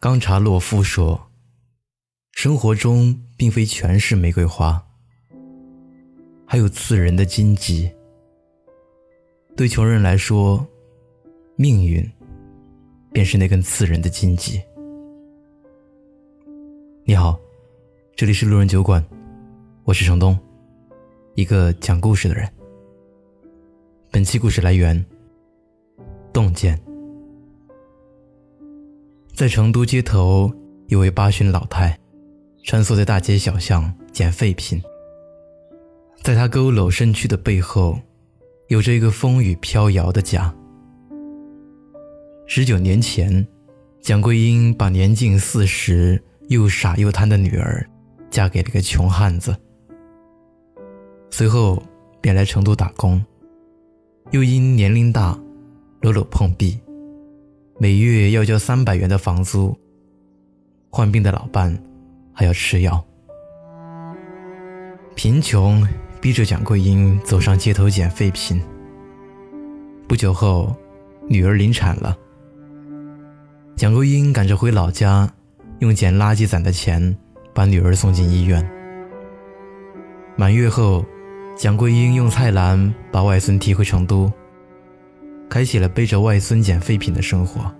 冈察洛夫说：“生活中并非全是玫瑰花，还有刺人的荆棘。对穷人来说，命运便是那根刺人的荆棘。”你好，这里是路人酒馆，我是程东，一个讲故事的人。本期故事来源：洞见。在成都街头，一位八旬老太，穿梭在大街小巷捡废品。在她佝偻身躯的背后，有着一个风雨飘摇的家。十九年前，蒋桂英把年近四十、又傻又贪的女儿，嫁给了一个穷汉子。随后，便来成都打工，又因年龄大，搂搂碰壁。每月要交三百元的房租，患病的老伴还要吃药。贫穷逼着蒋桂英走上街头捡废品。不久后，女儿临产了，蒋桂英赶着回老家，用捡垃圾攒的钱把女儿送进医院。满月后，蒋桂英用菜篮把外孙提回成都。开启了背着外孙捡废品的生活。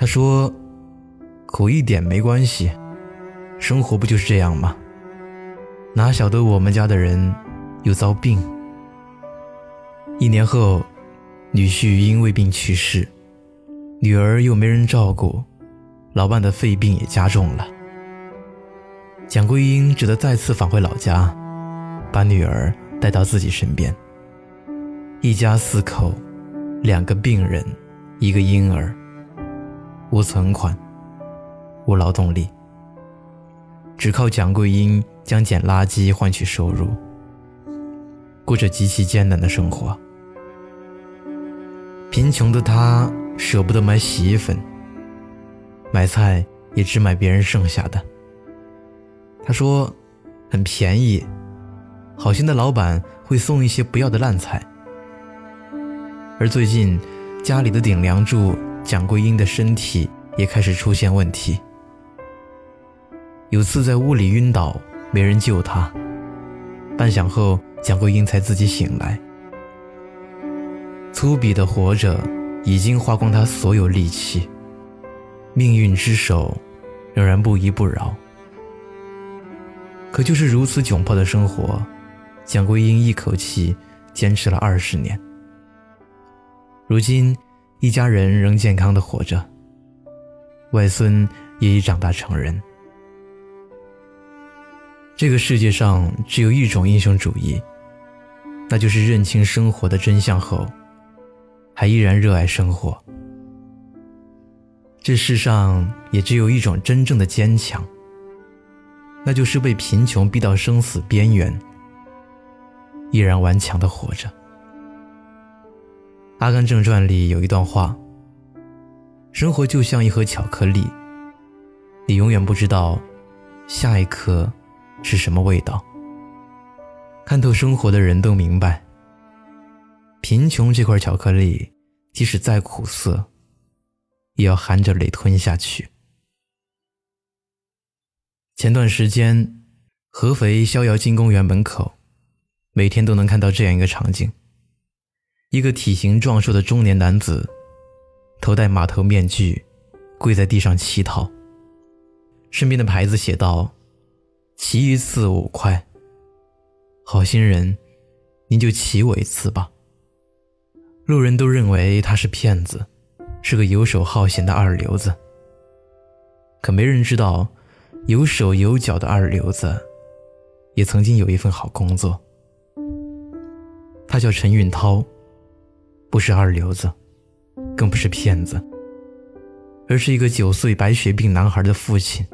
他说：“苦一点没关系，生活不就是这样吗？哪晓得我们家的人又遭病。一年后，女婿因胃病去世，女儿又没人照顾，老伴的肺病也加重了。蒋桂英只得再次返回老家，把女儿带到自己身边。”一家四口，两个病人，一个婴儿，无存款，无劳动力，只靠蒋桂英将捡垃圾换取收入，过着极其艰难的生活。贫穷的她舍不得买洗衣粉，买菜也只买别人剩下的。她说：“很便宜，好心的老板会送一些不要的烂菜。”而最近，家里的顶梁柱蒋桂英的身体也开始出现问题。有次在屋里晕倒，没人救她。半晌后，蒋桂英才自己醒来。粗鄙的活着，已经花光她所有力气。命运之手，仍然不依不饶。可就是如此窘迫的生活，蒋桂英一口气坚持了二十年。如今，一家人仍健康的活着，外孙也已长大成人。这个世界上只有一种英雄主义，那就是认清生活的真相后，还依然热爱生活。这世上也只有一种真正的坚强，那就是被贫穷逼到生死边缘，依然顽强的活着。《阿甘正传》里有一段话：“生活就像一盒巧克力，你永远不知道下一颗是什么味道。”看透生活的人都明白，贫穷这块巧克力，即使再苦涩，也要含着泪吞下去。前段时间，合肥逍遥津公园门口，每天都能看到这样一个场景。一个体型壮硕的中年男子，头戴马头面具，跪在地上乞讨。身边的牌子写道：“骑一次五块。”好心人，您就骑我一次吧。路人都认为他是骗子，是个游手好闲的二流子。可没人知道，有手有脚的二流子，也曾经有一份好工作。他叫陈运涛。不是二流子，更不是骗子，而是一个九岁白血病男孩的父亲。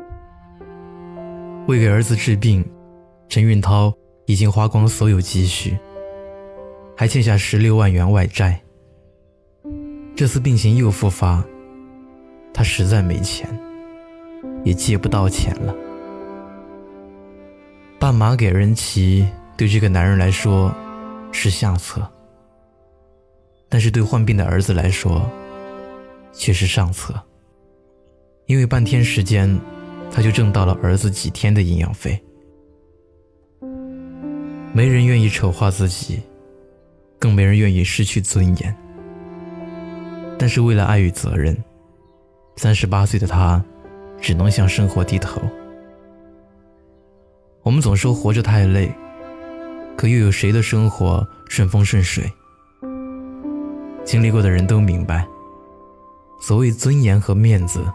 为给儿子治病，陈运涛已经花光所有积蓄，还欠下十六万元外债。这次病情又复发，他实在没钱，也借不到钱了。半马给人骑，对这个男人来说是下策。但是对患病的儿子来说，却是上策。因为半天时间，他就挣到了儿子几天的营养费。没人愿意丑化自己，更没人愿意失去尊严。但是为了爱与责任，三十八岁的他，只能向生活低头。我们总说活着太累，可又有谁的生活顺风顺水？经历过的人都明白，所谓尊严和面子，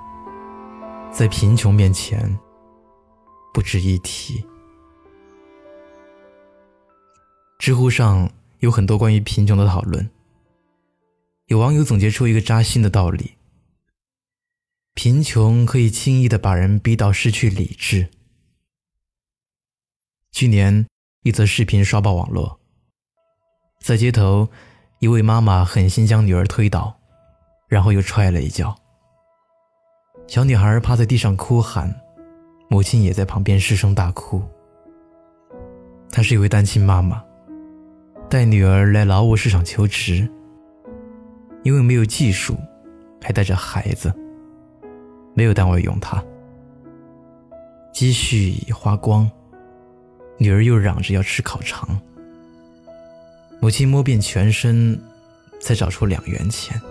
在贫穷面前不值一提。知乎上有很多关于贫穷的讨论。有网友总结出一个扎心的道理：贫穷可以轻易的把人逼到失去理智。去年，一则视频刷爆网络，在街头，一位妈妈狠心将女儿推倒，然后又踹了一脚。小女孩趴在地上哭喊，母亲也在旁边失声大哭。她是一位单亲妈妈。带女儿来劳务市场求职，因为没有技术，还带着孩子，没有单位用她，积蓄已花光，女儿又嚷着要吃烤肠，母亲摸遍全身，才找出两元钱，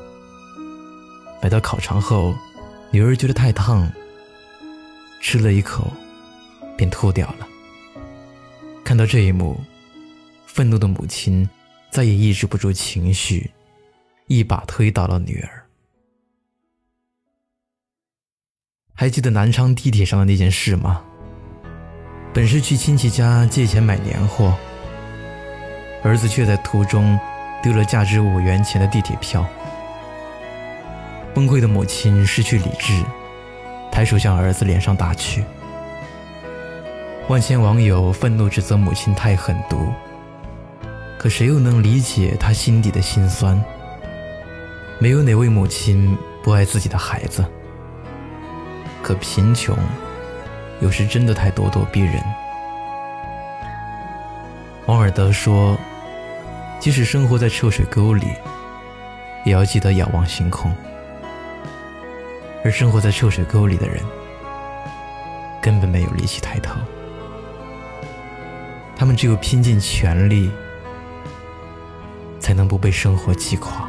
买到烤肠后，女儿觉得太烫，吃了一口，便吐掉了。看到这一幕。愤怒的母亲再也抑制不住情绪，一把推倒了女儿。还记得南昌地铁上的那件事吗？本是去亲戚家借钱买年货，儿子却在途中丢了价值五元钱的地铁票。崩溃的母亲失去理智，抬手向儿子脸上打去。万千网友愤怒指责母亲太狠毒。可谁又能理解她心底的辛酸？没有哪位母亲不爱自己的孩子。可贫穷，有时真的太咄咄逼人。王尔德说：“即使生活在臭水沟里，也要记得仰望星空。”而生活在臭水沟里的人，根本没有力气抬头。他们只有拼尽全力。才能不被生活击垮。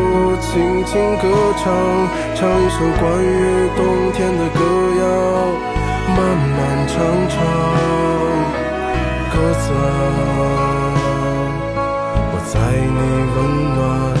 轻轻歌唱，唱一首关于冬天的歌谣，漫漫长长，鸽子啊，我在你温暖。